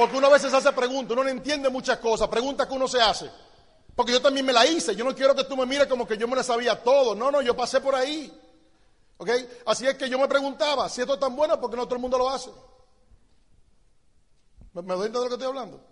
Porque uno a veces hace preguntas, uno no entiende muchas cosas, preguntas que uno se hace. Porque yo también me la hice, yo no quiero que tú me mires como que yo me la sabía todo, no, no, yo pasé por ahí. ¿Ok? Así es que yo me preguntaba, si esto es tan bueno, ¿por qué no todo el mundo lo hace? ¿Me, me doy entender de lo que estoy hablando?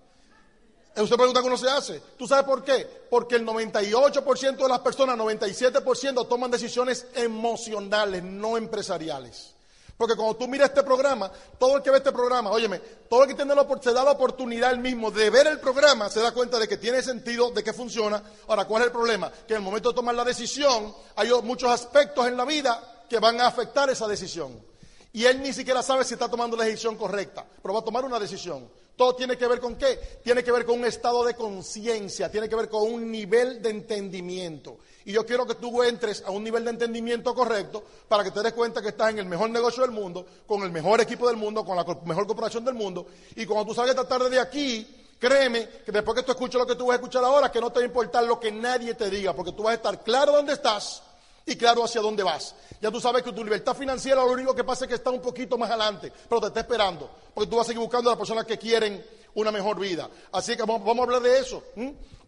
Usted pregunta cómo se hace. ¿Tú sabes por qué? Porque el 98% de las personas, 97% toman decisiones emocionales, no empresariales. Porque cuando tú miras este programa, todo el que ve este programa, óyeme, todo el que tiene la, se da la oportunidad el mismo de ver el programa, se da cuenta de que tiene sentido, de que funciona. Ahora, ¿cuál es el problema? Que en el momento de tomar la decisión, hay muchos aspectos en la vida que van a afectar esa decisión. Y él ni siquiera sabe si está tomando la decisión correcta, pero va a tomar una decisión. Todo tiene que ver con qué? Tiene que ver con un estado de conciencia, tiene que ver con un nivel de entendimiento. Y yo quiero que tú entres a un nivel de entendimiento correcto para que te des cuenta que estás en el mejor negocio del mundo, con el mejor equipo del mundo, con la mejor corporación del mundo. Y cuando tú salgas esta tarde de aquí, créeme que después que tú escuches lo que tú vas a escuchar ahora, que no te va a importar lo que nadie te diga, porque tú vas a estar claro dónde estás y claro hacia dónde vas. Ya tú sabes que tu libertad financiera lo único que pasa es que está un poquito más adelante, pero te está esperando, porque tú vas a seguir buscando a las personas que quieren una mejor vida. Así que vamos, a hablar de eso.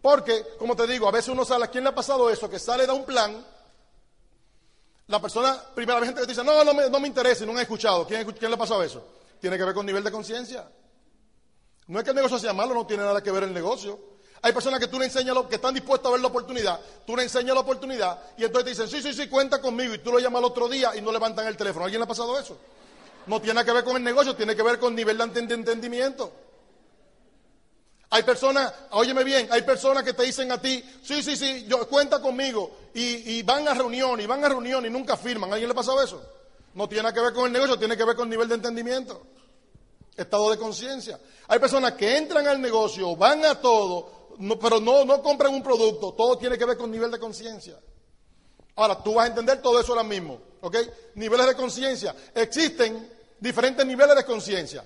Porque, como te digo, a veces uno sale, ¿a quién le ha pasado eso? Que sale de un plan, la persona, primera vez que te dice, no, no me, no me interesa, no han escuchado. ¿Quién, ¿Quién le ha pasado eso? Tiene que ver con nivel de conciencia. No es que el negocio sea malo, no tiene nada que ver el negocio. Hay personas que tú le enseñas, lo, que están dispuestas a ver la oportunidad, tú le enseñas la oportunidad y entonces te dicen, sí, sí, sí, cuenta conmigo y tú lo llamas al otro día y no levantan el teléfono. ¿A ¿Alguien le ha pasado eso? No tiene que ver con el negocio, tiene que ver con nivel de entendimiento. Hay personas, óyeme bien, hay personas que te dicen a ti, sí, sí, sí, yo, cuenta conmigo y, van a reunión y van a reunión y nunca firman. ¿A ¿Alguien le ha pasado eso? No tiene que ver con el negocio, tiene que ver con nivel de entendimiento, estado de conciencia. Hay personas que entran al negocio, van a todo, pero no, no compren un producto, todo tiene que ver con nivel de conciencia. Ahora, tú vas a entender todo eso ahora mismo, ¿ok? Niveles de conciencia. Existen diferentes niveles de conciencia.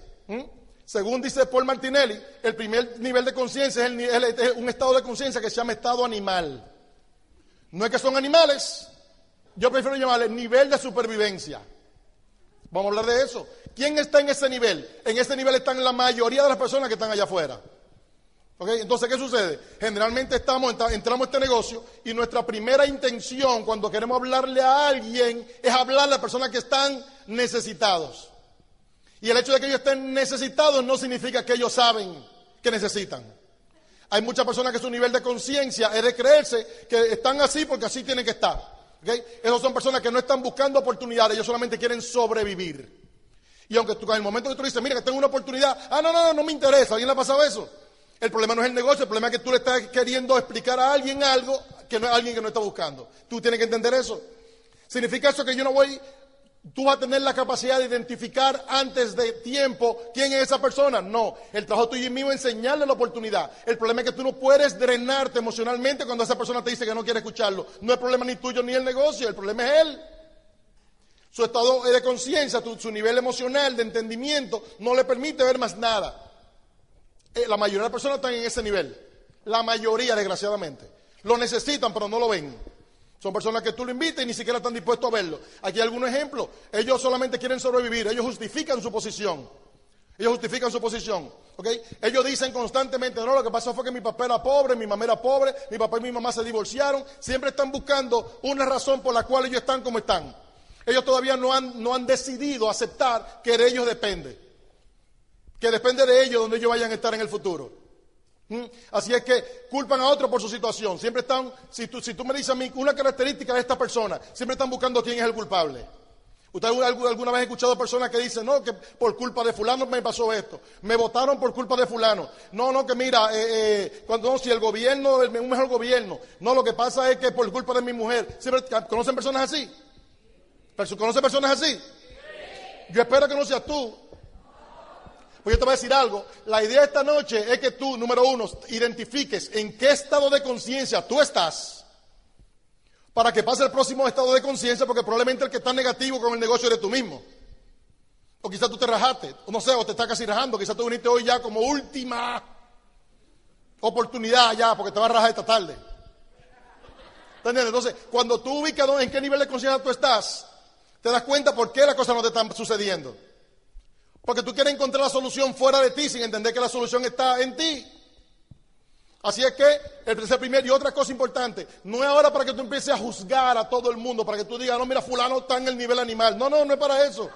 Según dice Paul Martinelli, el primer nivel de conciencia es, es un estado de conciencia que se llama estado animal. No es que son animales, yo prefiero llamarle nivel de supervivencia. Vamos a hablar de eso. ¿Quién está en ese nivel? En ese nivel están la mayoría de las personas que están allá afuera. Entonces, ¿qué sucede? Generalmente estamos, entramos a este negocio y nuestra primera intención cuando queremos hablarle a alguien es hablarle a personas que están necesitados. Y el hecho de que ellos estén necesitados no significa que ellos saben que necesitan. Hay muchas personas que su nivel de conciencia es de creerse que están así porque así tienen que estar. ¿okay? Esas son personas que no están buscando oportunidades, ellos solamente quieren sobrevivir. Y aunque tú, en el momento que tú dices, mira que tengo una oportunidad, ah, no, no, no, no me interesa, ¿alguien le ha pasado eso? El problema no es el negocio, el problema es que tú le estás queriendo explicar a alguien algo que no es alguien que no está buscando. Tú tienes que entender eso. Significa eso que yo no voy, tú vas a tener la capacidad de identificar antes de tiempo quién es esa persona. No, el trabajo tuyo y mío es enseñarle la oportunidad. El problema es que tú no puedes drenarte emocionalmente cuando esa persona te dice que no quiere escucharlo. No es problema ni tuyo ni el negocio, el problema es él. Su estado de conciencia, su nivel emocional, de entendimiento, no le permite ver más nada. Eh, la mayoría de las personas están en ese nivel. La mayoría, desgraciadamente. Lo necesitan, pero no lo ven. Son personas que tú lo invitas y ni siquiera están dispuestos a verlo. Aquí hay algunos ejemplos. Ellos solamente quieren sobrevivir. Ellos justifican su posición. Ellos justifican su posición. Ellos dicen constantemente, no, lo que pasó fue que mi papá era pobre, mi mamá era pobre, mi papá y mi mamá se divorciaron. Siempre están buscando una razón por la cual ellos están como están. Ellos todavía no han, no han decidido aceptar que de ellos depende que depende de ellos donde ellos vayan a estar en el futuro. ¿Mm? Así es que culpan a otro por su situación. Siempre están, si tú, si tú me dices a mí una característica de esta persona, siempre están buscando quién es el culpable. ¿Usted alguna vez ha escuchado personas que dicen, no, que por culpa de fulano me pasó esto, me votaron por culpa de fulano? No, no, que mira, eh, eh, cuando si el gobierno, un mejor gobierno, no, lo que pasa es que por culpa de mi mujer, ¿conocen personas así? ¿Conocen personas así? Yo espero que no seas tú, pues yo te voy a decir algo. La idea de esta noche es que tú, número uno, identifiques en qué estado de conciencia tú estás para que pase el próximo estado de conciencia, porque probablemente el que está negativo con el negocio eres tú mismo. O quizás tú te rajaste, o no sé, o te estás casi rajando, quizás tú viniste hoy ya como última oportunidad ya, porque te vas a rajar esta tarde. Entonces, cuando tú ubicas en qué nivel de conciencia tú estás, te das cuenta por qué las cosas no te están sucediendo. Porque tú quieres encontrar la solución fuera de ti sin entender que la solución está en ti. Así es que el tercer primer y otra cosa importante, no es ahora para que tú empieces a juzgar a todo el mundo, para que tú digas, no, mira, fulano está en el nivel animal. No, no, no es para eso.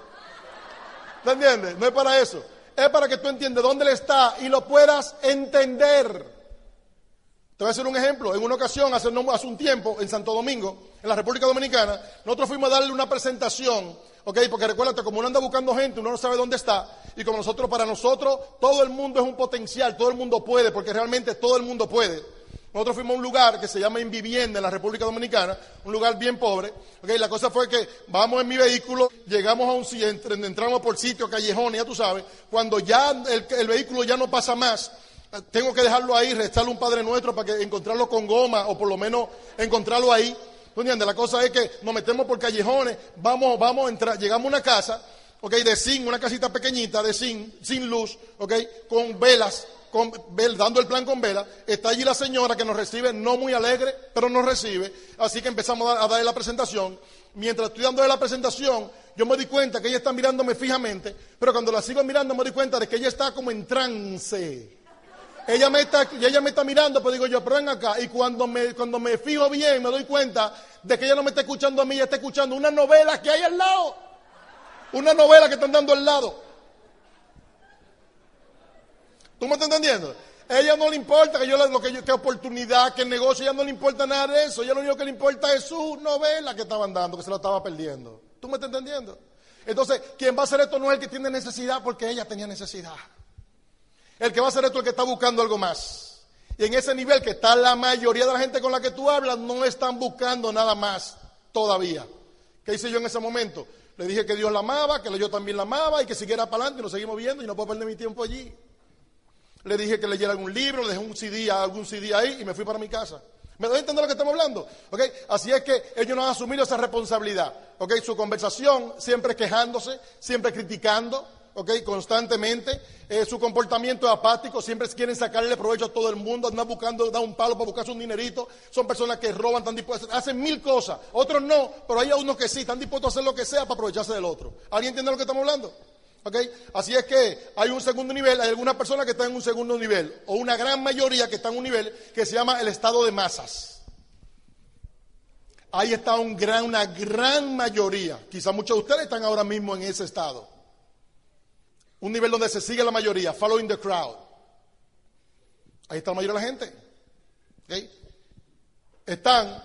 ¿Te entiendes? No es para eso. Es para que tú entiendas dónde él está y lo puedas entender. Te voy a hacer un ejemplo. En una ocasión, hace, hace un tiempo, en Santo Domingo, en la República Dominicana, nosotros fuimos a darle una presentación ¿ok? Porque recuérdate, como uno anda buscando gente, uno no sabe dónde está. Y como nosotros, para nosotros, todo el mundo es un potencial, todo el mundo puede, porque realmente todo el mundo puede. Nosotros fuimos a un lugar que se llama Invivienda en la República Dominicana, un lugar bien pobre. ¿ok? La cosa fue que vamos en mi vehículo, llegamos a un sitio, entramos por sitio, callejones, ya tú sabes. Cuando ya el, el vehículo ya no pasa más, tengo que dejarlo ahí, restarle un Padre Nuestro para que encontrarlo con goma o por lo menos encontrarlo ahí. ¿Tú? La cosa es que nos metemos por callejones, vamos, vamos a entrar, llegamos a una casa, ¿ok? De zinc, una casita pequeñita de zinc, sin luz, ¿ok? Con velas, con, dando el plan con vela. Está allí la señora que nos recibe, no muy alegre, pero nos recibe. Así que empezamos a, darle la presentación. Mientras estoy dándole la presentación, yo me di cuenta que ella está mirándome fijamente, pero cuando la sigo mirando me di cuenta de que ella está como en trance. Ella me está, ella me está mirando, pero digo yo, pero ven acá. Y cuando me, cuando me fijo bien, me doy cuenta de que ella no me está escuchando a mí, ella está escuchando una novela que hay al lado. Una novela que están dando al lado. ¿Tú me estás entendiendo? Ella no le importa que yo lo que yo, oportunidad, que el negocio, ella no le importa nada de eso. Ella lo único que le importa es su novela que estaban dando, que se la estaba perdiendo. ¿Tú me estás entendiendo? Entonces, quien va a hacer esto no es el que tiene necesidad, porque ella tenía necesidad. El que va a hacer esto es el que está buscando algo más. Y en ese nivel que está la mayoría de la gente con la que tú hablas, no están buscando nada más todavía. ¿Qué hice yo en ese momento? Le dije que Dios la amaba, que yo también la amaba y que siguiera para adelante y nos seguimos viendo y no puedo perder mi tiempo allí. Le dije que leyera algún libro, le dejé un CD, algún CD ahí y me fui para mi casa. ¿Me doy a entender lo que estamos hablando? Así es que ellos no han asumido esa responsabilidad. ¿Okay? Su conversación siempre quejándose, siempre criticando, ¿ok? Constantemente. Eh, su comportamiento es apático, siempre quieren sacarle provecho a todo el mundo, andan buscando, dar un palo para buscarse un dinerito. Son personas que roban, están dispuestos, hacen mil cosas. Otros no, pero hay unos que sí, están dispuestos a hacer lo que sea para aprovecharse del otro. ¿Alguien entiende lo que estamos hablando? ¿Ok? Así es que hay un segundo nivel, hay algunas personas que están en un segundo nivel, o una gran mayoría que están en un nivel que se llama el estado de masas. Ahí está un gran, una gran mayoría. Quizá muchos de ustedes están ahora mismo en ese estado. Un nivel donde se sigue la mayoría, following the crowd. Ahí está la mayoría de la gente. Están,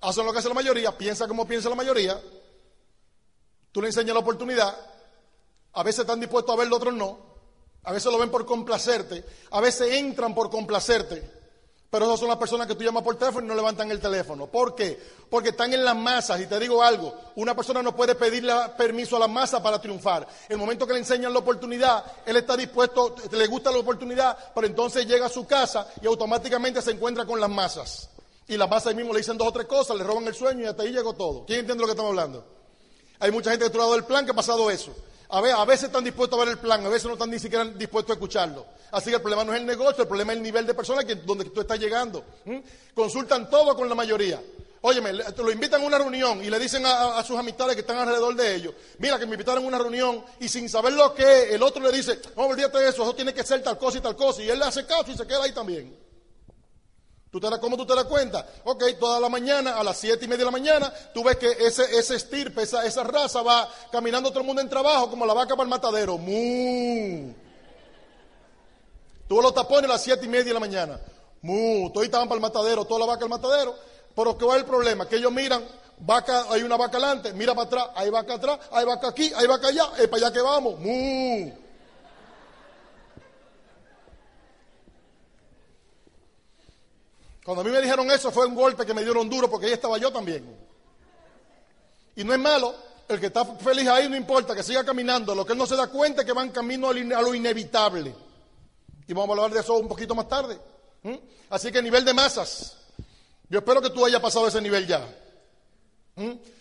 hacen lo que hace la mayoría, piensa como piensa la mayoría. Tú le enseñas la oportunidad. A veces están dispuestos a verlo, otros no. A veces lo ven por complacerte. A veces entran por complacerte. Pero esas son las personas que tú llamas por teléfono y no levantan el teléfono. ¿Por qué? Porque están en las masas. Y te digo algo, una persona no puede pedirle permiso a la masa para triunfar. El momento que le enseñan la oportunidad, él está dispuesto, le gusta la oportunidad, pero entonces llega a su casa y automáticamente se encuentra con las masas. Y las masas ahí mismo le dicen dos o tres cosas, le roban el sueño y hasta ahí llegó todo. ¿Quién entiende lo que estamos hablando? Hay mucha gente que ha del plan que ha pasado eso. A, a veces están dispuestos a ver el plan, a veces no están ni siquiera dispuestos a escucharlo. Así que el problema no es el negocio, el problema es el nivel de personas que, donde tú estás llegando. Consultan todo con la mayoría. Óyeme, lo invitan a una reunión y le dicen a, sus amistades que están alrededor de ellos, mira que me invitaron a una reunión y sin saber lo que es, el otro le dice, no, olvídate de eso, eso tiene que ser tal cosa y tal cosa. Y él le hace caso y se queda ahí también. ¿Tú te ¿Cómo tú te das cuenta? Ok, toda la mañana, a las siete y media de la mañana, tú ves que ese, ese estirpe, esa, esa raza va caminando todo el mundo en trabajo como la vaca para el matadero. ¡Mu! Tú los tapones a las siete y media de la mañana. ¡Mu! Todos estaban para el matadero, toda la vaca al matadero. Pero ¿qué va el problema? Que ellos miran, vaca, hay una vaca adelante, mira para atrás, hay vaca atrás, hay vaca aquí, hay vaca allá, es para allá que vamos. ¡Mu! Cuando a mí me dijeron eso fue un golpe que me dieron duro porque ahí estaba yo también. Y no es malo, el que está feliz ahí no importa, que siga caminando. Lo que él no se da cuenta es que van camino a lo inevitable. Y vamos a hablar de eso un poquito más tarde. Así que nivel de masas. Yo espero que tú hayas pasado ese nivel ya.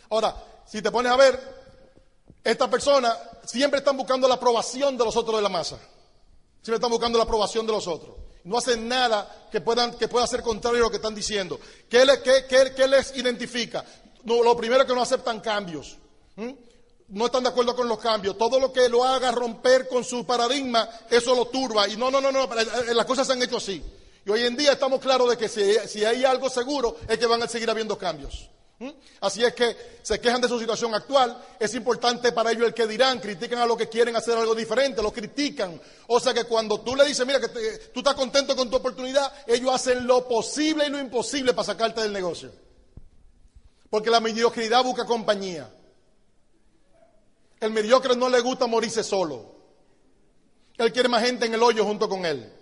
Ahora, si te pones a ver, estas personas siempre están buscando la aprobación de los otros de la masa. Siempre están buscando la aprobación de los otros no hacen nada que, puedan, que pueda ser contrario a lo que están diciendo. ¿Qué, les identifica? lo primero es que no aceptan cambios. No están de acuerdo con los cambios. Todo lo que lo haga romper con su paradigma, eso lo turba. Y no, no, no, no, eh, las cosas se han hecho así. Y hoy en día estamos claros de que si, hay algo seguro es que van a seguir habiendo cambios. ¿Mm? Así es que se quejan de su situación actual, es importante para ellos el que dirán, critican a los que quieren hacer algo diferente, lo critican. O sea que cuando tú le dices, mira, que tú estás contento con tu oportunidad, ellos hacen lo posible y lo imposible para sacarte del negocio. Porque la mediocridad busca compañía. El mediocre no le gusta morirse solo. Él quiere más gente en el hoyo junto con él.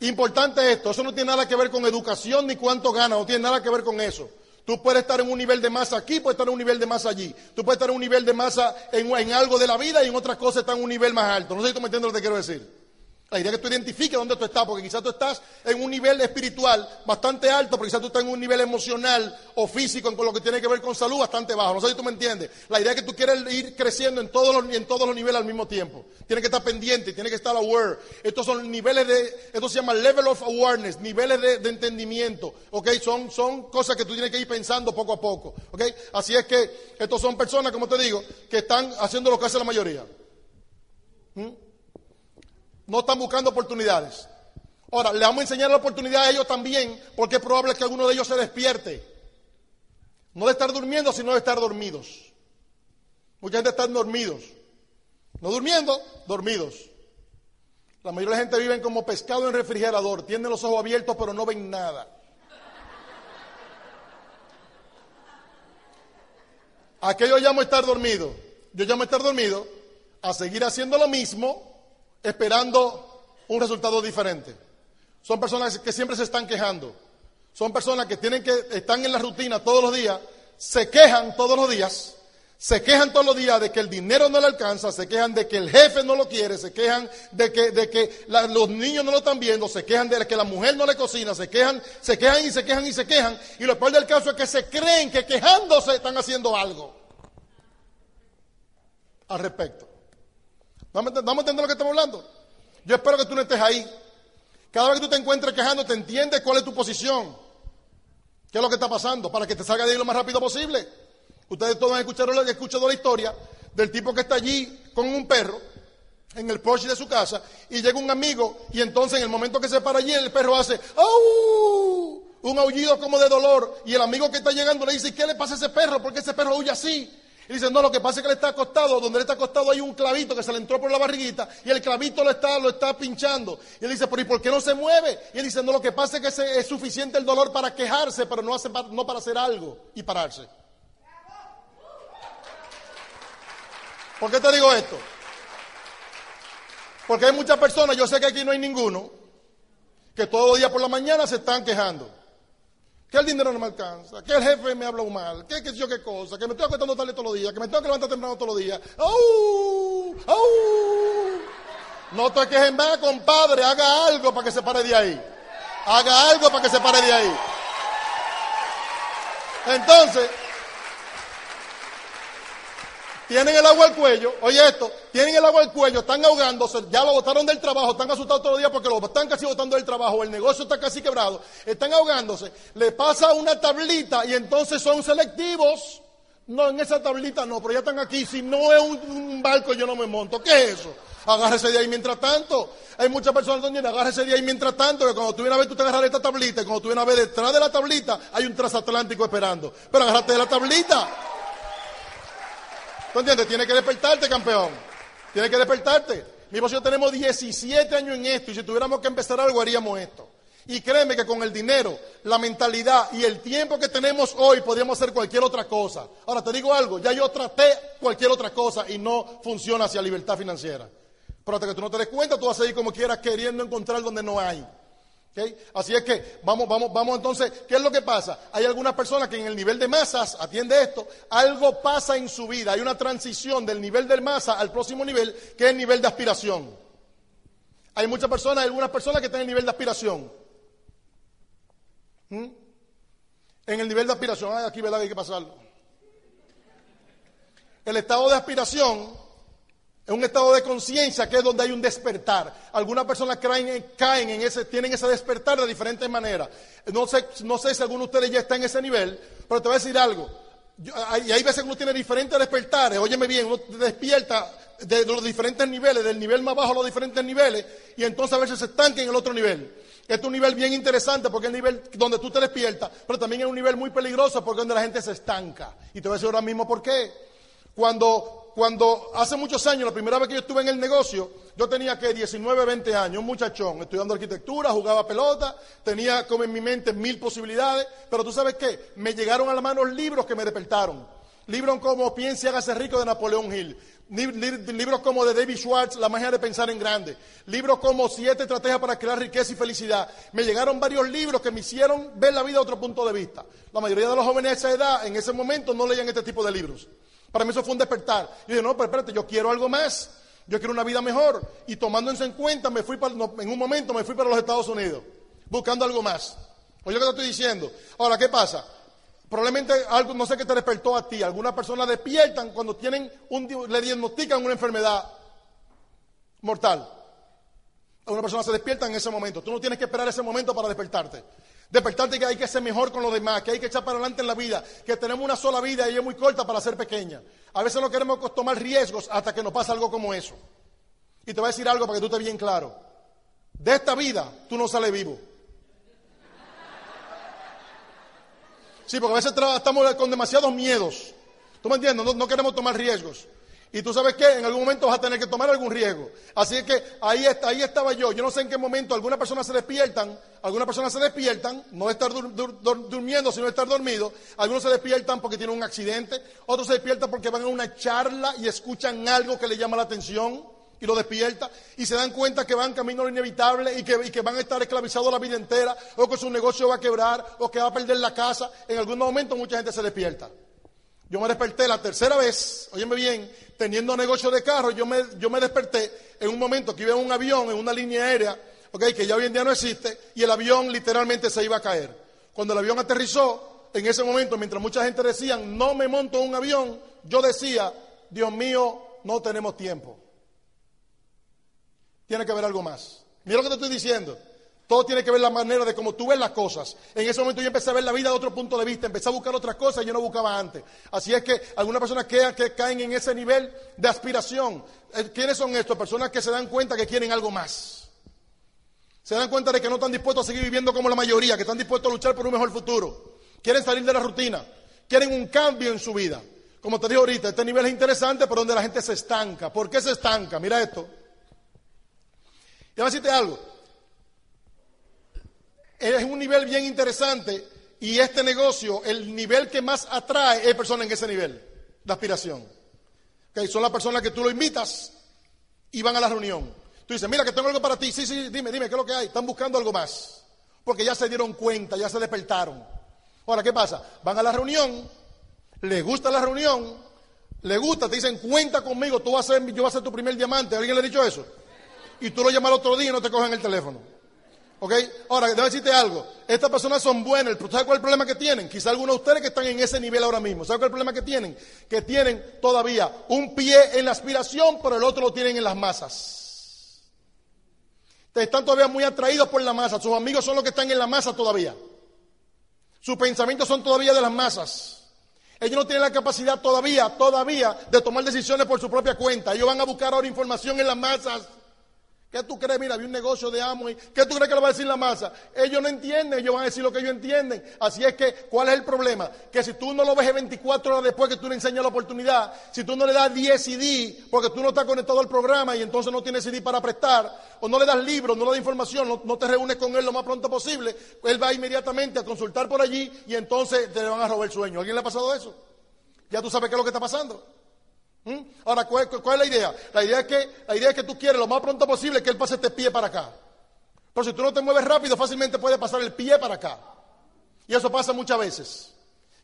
Importante esto, eso no tiene nada que ver con educación ni cuánto gana, no tiene nada que ver con eso. Tú puedes estar en un nivel de masa aquí, puedes estar en un nivel de masa allí. Tú puedes estar en un nivel de masa en, algo de la vida y en otras cosas estar en un nivel más alto. No sé si tú me entiendes lo que quiero decir. La idea es que tú identifiques dónde tú estás, porque quizás tú estás en un nivel espiritual bastante alto, pero quizás tú estás en un nivel emocional o físico con lo que tiene que ver con salud bastante bajo. No sé si tú me entiendes. La idea es que tú quieres ir creciendo en todos los, niveles al mismo tiempo. Tienes que estar pendiente, tienes que estar aware. Estos son niveles de, esto se llama level of awareness, niveles de, entendimiento. ¿Ok? Son, son cosas que tú tienes que ir pensando poco a poco. ¿Ok? Así es que estos son personas, como te digo, que están haciendo lo que hace la mayoría. ¿Mm? No están buscando oportunidades. Ahora, le vamos a enseñar la oportunidad a ellos también, porque es probable que alguno de ellos se despierte. No de estar durmiendo, sino de estar dormidos. Mucha gente está dormidos. No durmiendo, dormidos. La mayoría de la gente vive como pescado en refrigerador. Tienen los ojos abiertos, pero no ven nada. ¿A qué yo llamo estar dormido? Yo llamo estar dormido a seguir haciendo lo mismo esperando un resultado diferente. Son personas que siempre se están quejando. Son personas que tienen que están en la rutina todos los días, se quejan todos los días, se quejan todos los días de que el dinero no le alcanza, se quejan de que el jefe no lo quiere, se quejan de que, de que los niños no lo están viendo, se quejan de que la mujer no le cocina, se quejan, se quejan y se quejan y se quejan. Y lo peor del caso es que se creen que quejándose están haciendo algo al respecto. ¿Vamos a entender lo que estamos hablando? Yo espero que tú no estés ahí. Cada vez que tú te encuentres quejando, te entiendes cuál es tu posición. ¿Qué es lo que está pasando? Para que te salga de ahí lo más rápido posible. Ustedes todos han escuchado, escuchado la historia del tipo que está allí con un perro en el porche de su casa y llega un amigo y entonces en el momento que se para allí el perro hace un aullido como de dolor y el amigo que está llegando le dice ¿qué le pasa a ese perro? ¿por qué ese perro huye así? Y dice, no, lo que pasa es que le está acostado, donde le está acostado hay un clavito que se le entró por la barriguita y el clavito lo está, lo está pinchando. Y él dice, pero ¿y por qué no se mueve? Y él dice, no, lo que pasa es que es suficiente el dolor para quejarse, pero no, hace, no para hacer algo y pararse. ¿Por qué te digo esto? Porque hay muchas personas, yo sé que aquí no hay ninguno, que todos los días por la mañana se están quejando que el dinero no me alcanza, que el jefe me habla mal, que qué yo qué cosa, que me estoy acostando tarde todos los días, que me tengo que levantar temprano todos los días. ¡Au! ¡Au! No te quejes más, compadre, haga algo para que se pare de ahí. Haga algo para que se pare de ahí. Entonces, tienen el agua al cuello, oye esto, tienen el agua al cuello, están ahogándose, ya lo botaron del trabajo, están asustados todos los días porque lo están casi botando del trabajo, el negocio está casi quebrado, están ahogándose, le pasa una tablita y entonces son selectivos. No, en esa tablita no, pero ya están aquí, si no es un, barco yo no me monto, ¿qué es eso? Agárrese de ahí mientras tanto. Hay muchas personas donde agárrese de ahí mientras tanto, que cuando tú vienes a ver, tú te agarras esta tablita, y cuando tú vienes a ver detrás de la tablita, hay un transatlántico esperando. Pero agárrate de la tablita. ¿Tú entiendes? Tiene que despertarte, campeón. Tiene que despertarte. Mi esposo tenemos 17 años en esto y si tuviéramos que empezar algo haríamos esto. Y créeme que con el dinero, la mentalidad y el tiempo que tenemos hoy podríamos hacer cualquier otra cosa. Ahora te digo algo, ya yo traté cualquier otra cosa y no funciona hacia libertad financiera. Pero hasta que tú no te des cuenta, tú vas a ir como quieras queriendo encontrar donde no hay. Así es que vamos, vamos, vamos entonces, ¿qué es lo que pasa? Hay algunas personas que en el nivel de masas, atiende esto, algo pasa en su vida, hay una transición del nivel de masa al próximo nivel, que es el nivel de aspiración. Hay muchas personas, algunas personas que están en el nivel de aspiración. ¿Mm? En el nivel de aspiración, aquí ¿verdad? hay que pasarlo. El estado de aspiración es un estado de conciencia que es donde hay un despertar. Algunas personas caen, caen, en ese, tienen ese despertar de diferentes maneras. No sé, no sé si alguno de ustedes ya está en ese nivel, pero te voy a decir algo. y hay veces que uno tiene diferentes despertares, óyeme bien, uno despierta de los diferentes niveles, del nivel más bajo a los diferentes niveles, y entonces a veces se estanca en el otro nivel. Este es un nivel bien interesante porque es el nivel donde tú te despiertas, pero también es un nivel muy peligroso porque es donde la gente se estanca. Y te voy a decir ahora mismo por qué. Cuando, cuando hace muchos años, la primera vez que yo estuve en el negocio, yo tenía que 19, 20 años, un muchachón, estudiando arquitectura, jugaba pelota, tenía como en mi mente mil posibilidades, pero tú sabes qué, me llegaron a la mano libros que me despertaron. Libros como Piense y hágase rico de Napoleón Hill. Libros como de David Schwartz, La magia de pensar en grande. Libros como Siete estrategias para crear riqueza y felicidad. Me llegaron varios libros que me hicieron ver la vida de otro punto de vista. La mayoría de los jóvenes de esa edad, en ese momento, no leían este tipo de libros. Para mí eso fue un despertar. Yo dije, no, pero espérate, yo quiero algo más. Yo quiero una vida mejor. Y tomando eso en cuenta, me fui para, en un momento me fui para los Estados Unidos, buscando algo más. Oye lo que te estoy diciendo. Ahora, ¿qué pasa? Probablemente algo, no sé qué te despertó a ti. Algunas personas despiertan cuando tienen un, le diagnostican una enfermedad mortal. Algunas personas se despiertan en ese momento. Tú no tienes que esperar ese momento para despertarte. Despertarte que hay que ser mejor con los demás, que hay que echar para adelante en la vida, que tenemos una sola vida y es muy corta para ser pequeña. A veces no queremos tomar riesgos hasta que nos pasa algo como eso. Y te voy a decir algo para que tú estés bien claro. De esta vida tú no sales vivo. Sí, porque a veces estamos con demasiados miedos. ¿Tú me entiendes? No, queremos tomar riesgos. Y tú sabes que en algún momento vas a tener que tomar algún riesgo. Así que ahí, está, ahí estaba yo. Yo no sé en qué momento algunas personas se despiertan, algunas personas se despiertan, no de estar durmiendo, sino de estar dormido. Algunos se despiertan porque tienen un accidente, otros se despiertan porque van a una charla y escuchan algo que les llama la atención y lo despierta y se dan cuenta que van camino a lo inevitable y que, que, van a estar esclavizados la vida entera o que su negocio va a quebrar o que va a perder la casa. En algún momento mucha gente se despierta. Yo me desperté la tercera vez, óyeme bien, teniendo negocio de carro, yo me, yo me desperté en un momento que iba en un avión, en una línea aérea, okay, que ya hoy en día no existe, y el avión literalmente se iba a caer. Cuando el avión aterrizó, en ese momento, mientras mucha gente decía, no me monto en un avión, yo decía, Dios mío, no tenemos tiempo tiene que ver algo más. Mira lo que te estoy diciendo. Todo tiene que ver la manera de cómo tú ves las cosas. En ese momento yo empecé a ver la vida de otro punto de vista, empecé a buscar otras cosas que yo no buscaba antes. Así es que algunas personas que, caen en ese nivel de aspiración. Eh, ¿Quiénes son estos? Personas que se dan cuenta que quieren algo más. Se dan cuenta de que no están dispuestos a seguir viviendo como la mayoría, que están dispuestos a luchar por un mejor futuro. Quieren salir de la rutina. Quieren un cambio en su vida. Como te dije ahorita, este nivel es interesante, pero donde la gente se estanca. ¿Por qué se estanca? Mira esto. Te voy a decirte algo. Es un nivel bien interesante y este negocio, el nivel que más atrae es personas en ese nivel de aspiración. son las personas que tú lo invitas y van a la reunión. Tú dices, mira que tengo algo para ti. Sí, sí, dime, dime, ¿qué es lo que hay? Están buscando algo más. Porque ya se dieron cuenta, ya se despertaron. Ahora, ¿qué pasa? Van a la reunión, les gusta la reunión, les gusta, te dicen, cuenta conmigo, tú vas a ser, yo voy a ser tu primer diamante. ¿Alguien le ha dicho eso? y tú lo llamas al otro día y no te cogen el teléfono. ¿Ok? Ahora, debo decirte algo. Estas personas son buenas. ¿Sabes cuál es el problema que tienen? Quizá algunos de ustedes que están en ese nivel ahora mismo. ¿Sabes cuál es el problema que tienen? Que tienen todavía un pie en la aspiración, pero el otro lo tienen en las masas. Están todavía muy atraídos por la masa. Sus amigos son los que están en la masa todavía. Sus pensamientos son todavía de las masas. Ellos no tienen la capacidad todavía, todavía, de tomar decisiones por su propia cuenta. Ellos van a buscar ahora información en las masas. ¿Qué tú crees? Mira, había un negocio de amo y ¿qué tú crees que le va a decir la masa? Ellos no entienden, ellos van a decir lo que ellos entienden. Así es que, ¿cuál es el problema? Que si tú no lo ves 24 horas después que tú le enseñas la oportunidad, si tú no le das 10 CD porque tú no estás conectado al programa y entonces no tienes CD para prestar, o no le das libros, no le das información, no, no te reúnes con él lo más pronto posible, él va inmediatamente a consultar por allí y entonces te van a robar el sueño. ¿A alguien le ha pasado eso? Ya tú sabes qué es lo que está pasando. ¿Mm? Ahora, ¿cuál, es la idea? La idea es, que, la idea es que tú quieres lo más pronto posible que él pase este pie para acá. Pero si tú no te mueves rápido, fácilmente puede pasar el pie para acá. Y eso pasa muchas veces.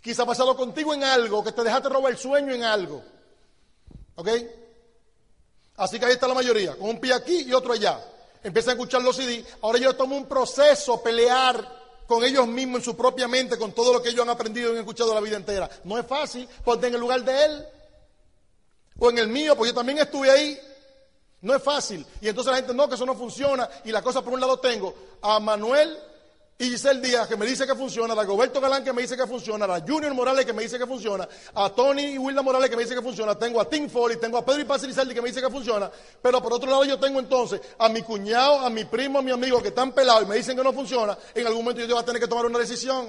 Quizá ha pasado contigo en algo, que te dejaste robar el sueño en algo. ¿Ok? Así que ahí está la mayoría, con un pie aquí y otro allá. Empiezan a escuchar los CD. Ahora ellos toman un proceso, pelear con ellos mismos en su propia mente, con todo lo que ellos han aprendido y han escuchado la vida entera. No es fácil, ponte en el lugar de él o en el mío, porque yo también estuve ahí. No es fácil. Y entonces la gente, no, que eso no funciona. Y la cosa por un lado tengo a Manuel y Giselle Díaz, que me dice que funciona, a Roberto Galán, que me dice que funciona, a Junior Morales, que me dice que funciona, a Tony y Wilda Morales, que me dice que funciona, tengo a Tim Foley, tengo a Pedro y Pacilicelli, que me dice que funciona, pero por otro lado yo tengo entonces a mi cuñado, a mi primo, a mi amigo, que están pelados y me dicen que no funciona, en algún momento yo voy a tener que tomar una decisión.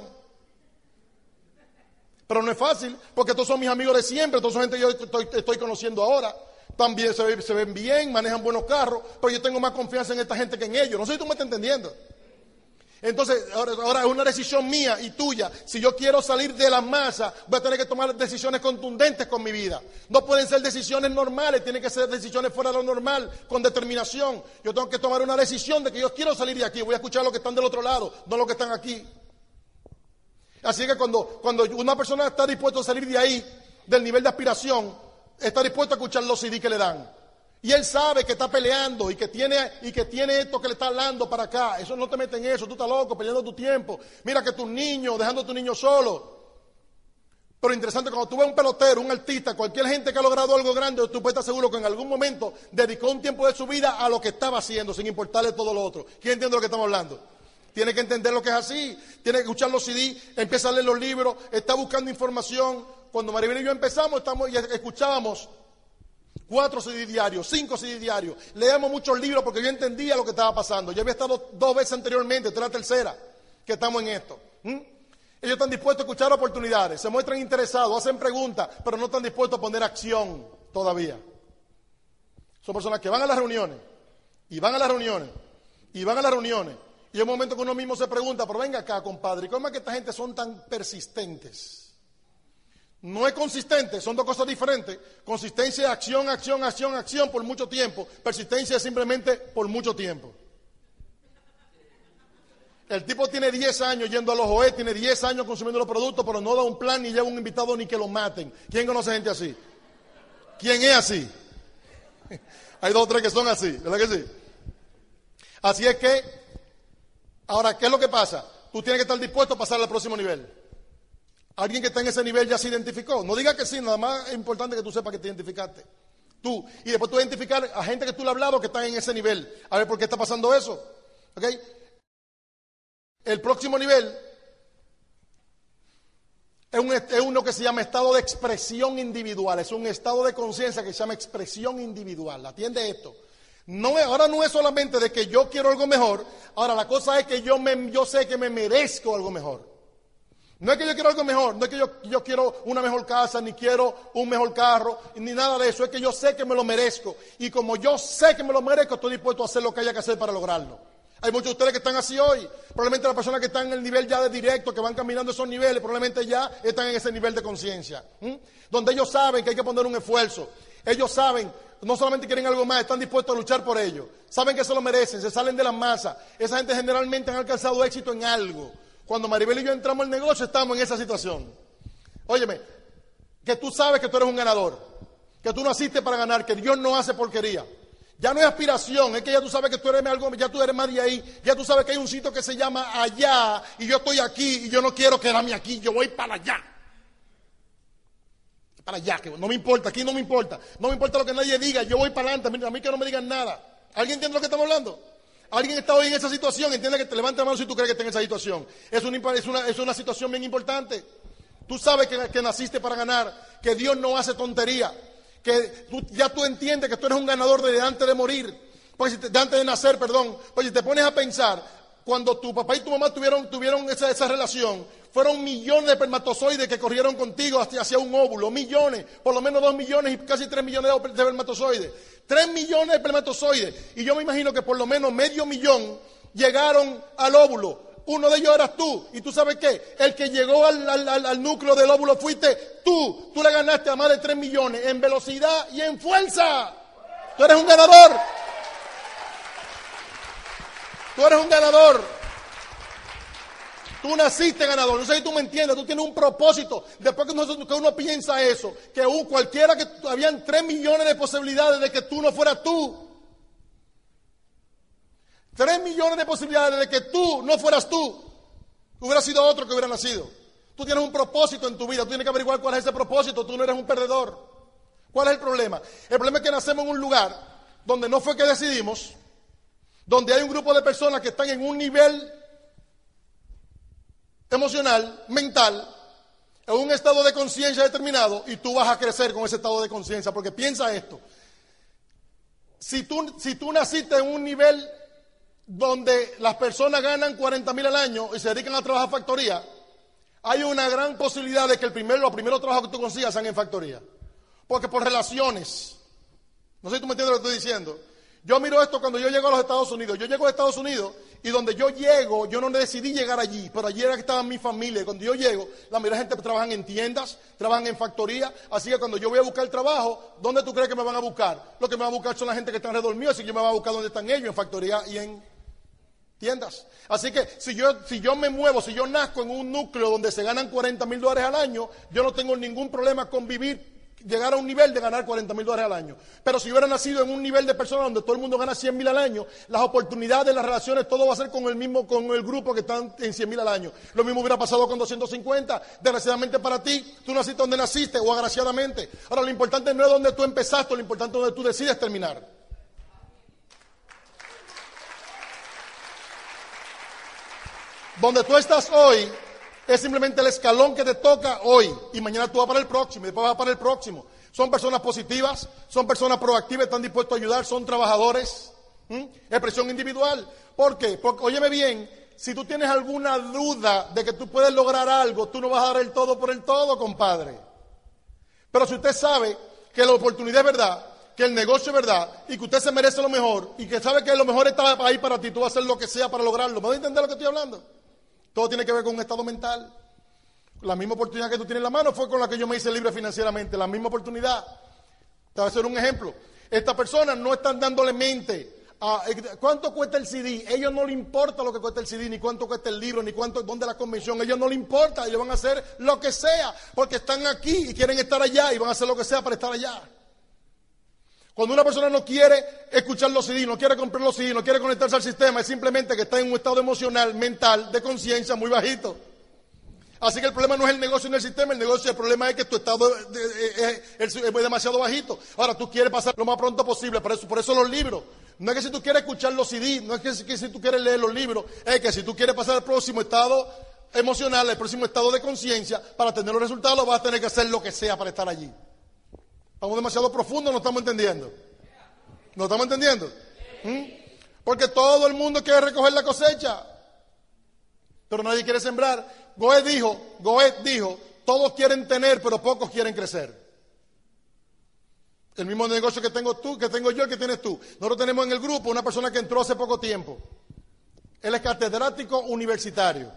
Pero no es fácil, porque todos son mis amigos de siempre, todos son gente que yo estoy, conociendo ahora. También se, ven bien, manejan buenos carros, pero yo tengo más confianza en esta gente que en ellos. No sé si tú me estás entendiendo. Entonces, ahora, es una decisión mía y tuya. Si yo quiero salir de la masa, voy a tener que tomar decisiones contundentes con mi vida. No pueden ser decisiones normales, tienen que ser decisiones fuera de lo normal, con determinación. Yo tengo que tomar una decisión de que yo quiero salir de aquí. Voy a escuchar a los que están del otro lado, no los que están aquí. Así que cuando, cuando una persona está dispuesta a salir de ahí, del nivel de aspiración, está dispuesto a escuchar los CD que le dan. Y él sabe que está peleando y que tiene y que tiene esto que le está hablando para acá. Eso no te mete en eso, tú estás loco, peleando tu tiempo. Mira que tus niños, dejando a tu niño solo. Pero interesante, cuando tú ves un pelotero, un artista, cualquier gente que ha logrado algo grande, tú puedes estar seguro que en algún momento dedicó un tiempo de su vida a lo que estaba haciendo, sin importarle todo lo otro. ¿Quién entiende lo que estamos hablando? Tiene que entender lo que es así, tiene que escuchar los CD, empieza a leer los libros, está buscando información. Cuando Maribel y yo empezamos, estamos, y escuchábamos Cuatro CD diarios, cinco CD diarios. Leemos muchos libros porque yo entendía lo que estaba pasando. Yo había estado dos veces anteriormente, esta es la tercera que estamos en esto. Ellos están dispuestos a escuchar oportunidades, se muestran interesados, hacen preguntas, pero no están dispuestos a poner acción todavía. Son personas que van a las reuniones, y van a las reuniones, y van a las reuniones. Y hay un momento que uno mismo se pregunta, pero venga acá, compadre, ¿cómo es que esta gente son tan persistentes? No es consistente, son dos cosas diferentes. Consistencia es acción, acción, acción, acción por mucho tiempo. Persistencia es simplemente por mucho tiempo. El tipo tiene 10 años yendo a los OE, tiene 10 años consumiendo los productos, pero no da un plan ni lleva un invitado ni que lo maten. ¿Quién conoce gente así? ¿Quién es así? Hay dos o tres que son así, ¿verdad que sí? Así es que, ahora, ¿qué es lo que pasa? Tú tienes que estar dispuesto a pasar al próximo nivel. Alguien que está en ese nivel ya se identificó. No diga que sí, nada más es importante que tú sepas que te identificaste. Tú. Y después tú identificar a gente que tú le has hablado que están en ese nivel. A ver por qué está pasando eso. ¿Ok? El próximo nivel es, un, es uno que se llama estado de expresión individual. Es un estado de conciencia que se llama expresión individual. Atiende esto. No, ahora no es solamente de que yo quiero algo mejor. Ahora la cosa es que yo, me, yo sé que me merezco algo mejor. No es que yo quiero algo mejor, no es que yo, quiero una mejor casa, ni quiero un mejor carro, ni nada de eso. Es que yo sé que me lo merezco. Y como yo sé que me lo merezco, estoy dispuesto a hacer lo que haya que hacer para lograrlo. Hay muchos de ustedes que están así hoy. Probablemente las personas que están en el nivel ya de directo, que van caminando esos niveles, probablemente ya están en ese nivel de conciencia. Donde ellos saben que hay que poner un esfuerzo. Ellos saben, no solamente quieren algo más, están dispuestos a luchar por ello. Saben que se lo merecen, se salen de la masa. Esa gente generalmente han alcanzado éxito en algo. Cuando Maribel y yo entramos al negocio, estamos en esa situación. Óyeme, que tú sabes que tú eres un ganador, que tú naciste para ganar, que Dios no hace porquería. Ya no es aspiración, es que ya tú sabes que tú eres algo, ya tú eres más de ahí, ya tú sabes que hay un sitio que se llama allá y yo estoy aquí y yo no quiero quedarme aquí, yo voy para allá. Para allá, que no me importa, aquí no me importa, no me importa lo que nadie diga, yo voy para adelante, a mí que no me digan nada. ¿Alguien entiende lo que estamos hablando? Alguien está hoy en esa situación, entiende que te levante la mano si tú crees que está en esa situación. Es una, es una, situación bien importante. Tú sabes que, naciste para ganar, que Dios no hace tontería, que ya tú entiendes que tú eres un ganador desde antes de morir, pues de antes de nacer, perdón. Pues si te pones a pensar, cuando tu papá y tu mamá tuvieron, tuvieron esa, esa relación, fueron millones de espermatozoides que corrieron contigo hacia, hacia, un óvulo, millones, por lo menos dos millones y casi tres millones de espermatozoides. Tres millones de espermatozoides. Y yo me imagino que por lo menos medio millón llegaron al óvulo. Uno de ellos eras tú. ¿Y tú sabes qué? El que llegó al, al núcleo del óvulo fuiste tú. Tú le ganaste a más de tres millones en velocidad y en fuerza. Tú eres un ganador. Tú eres un ganador. Tú naciste ganador. No sé si tú me entiendes. Tú tienes un propósito. Después que uno, piensa eso, que cualquiera que habían tres millones de posibilidades de que tú no fueras tú. Tres millones de posibilidades de que tú no fueras tú. Hubiera sido otro que hubiera nacido. Tú tienes un propósito en tu vida. Tú tienes que averiguar cuál es ese propósito. Tú no eres un perdedor. ¿Cuál es el problema? El problema es que nacemos en un lugar donde no fue que decidimos, donde hay un grupo de personas que están en un nivel emocional, mental, en un estado de conciencia determinado y tú vas a crecer con ese estado de conciencia. Porque piensa esto, si tú, si tú naciste en un nivel donde las personas ganan 40 mil al año y se dedican a trabajar factoría, hay una gran posibilidad de que el primer, los primeros trabajos que tú consigas sean en factoría. Porque por relaciones, no sé si tú me entiendes lo que estoy diciendo. Yo miro esto cuando yo llego a los Estados Unidos. Yo llego a Estados Unidos y donde yo llego, yo no decidí llegar allí, pero allí era que estaba mi familia. Cuando yo llego, la mayoría de gente trabajan en tiendas, trabajan en factoría. Así que cuando yo voy a buscar trabajo, ¿dónde tú crees que me van a buscar? Lo que me van a buscar son la gente que está alrededor así que yo me voy a buscar donde están ellos, en factoría y en tiendas. Así que si yo, si yo me muevo, si yo nazco en un núcleo donde se ganan 40 mil dólares al año, yo no tengo ningún problema con vivir llegar a un nivel de ganar 40 mil dólares al año. Pero si hubiera nacido en un nivel de personas donde todo el mundo gana 100 mil al año, las oportunidades, las relaciones, todo va a ser con el mismo, con el grupo que están en 100 mil al año. Lo mismo hubiera pasado con 250. Desgraciadamente para ti, tú naciste donde naciste o agraciadamente. Ahora, lo importante no es donde tú empezaste, lo importante es donde tú decides terminar. Donde tú estás hoy es simplemente el escalón que te toca hoy y mañana tú vas para el próximo y después vas para el próximo. Son personas positivas, son personas proactivas, están dispuestos a ayudar, son trabajadores. Expresión individual. ¿Por qué? Porque, óyeme bien, si tú tienes alguna duda de que tú puedes lograr algo, tú no vas a dar el todo por el todo, compadre. Pero si usted sabe que la oportunidad es verdad, que el negocio es verdad y que usted se merece lo mejor y que sabe que lo mejor está ahí para ti, tú vas a hacer lo que sea para lograrlo. ¿Me a entender lo que estoy hablando? Todo tiene que ver con un estado mental. La misma oportunidad que tú tienes en la mano fue con la que yo me hice libre financieramente. La misma oportunidad. Te voy a hacer un ejemplo. Estas personas no están dándole mente a cuánto cuesta el CD. Ellos no le importa lo que cuesta el CD, ni cuánto cuesta el libro, ni cuánto dónde la convención. Ellos no le importa. Ellos van a hacer lo que sea porque están aquí y quieren estar allá y van a hacer lo que sea para estar allá. Cuando una persona no quiere escuchar los CD, no quiere comprar los CD, no quiere conectarse al sistema, es simplemente que está en un estado emocional, mental, de conciencia muy bajito. Así que el problema no es el negocio en el sistema, el negocio, el problema es que tu estado es, demasiado bajito. Ahora tú quieres pasar lo más pronto posible, por eso, los libros. No es que si tú quieres escuchar los CD, no es que, que si tú quieres leer los libros, es que si tú quieres pasar al próximo estado emocional, al próximo estado de conciencia, para tener los resultados vas a tener que hacer lo que sea para estar allí. Estamos demasiado profundos, no estamos entendiendo. ¿No estamos entendiendo? ¿Mm? Porque todo el mundo quiere recoger la cosecha, pero nadie quiere sembrar. Goethe dijo, Goethe dijo, todos quieren tener, pero pocos quieren crecer. El mismo negocio que tengo tú, que tengo yo, que tienes tú. Nosotros tenemos en el grupo una persona que entró hace poco tiempo. Él es catedrático universitario.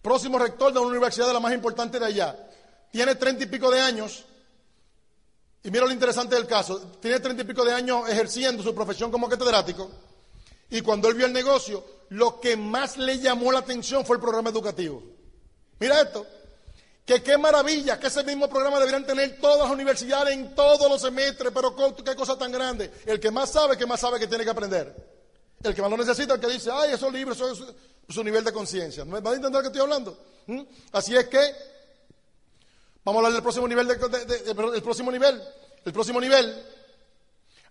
Próximo rector de una universidad de la más importante de allá. Tiene treinta y pico de años y mira lo interesante del caso. Tiene treinta y pico de años ejerciendo su profesión como catedrático. Y cuando él vio el negocio, lo que más le llamó la atención fue el programa educativo. Mira esto. Que qué maravilla, que ese mismo programa deberían tener todas las universidades en todos los semestres, pero qué cosa tan grande. El que más sabe, que más sabe que tiene que aprender. El que más lo necesita, el que dice, ay, esos libros, eso es su nivel de conciencia. ¿Me va a entender lo que estoy hablando? ¿Mm? Así es que Vamos a hablar del próximo nivel, del próximo nivel. El próximo nivel,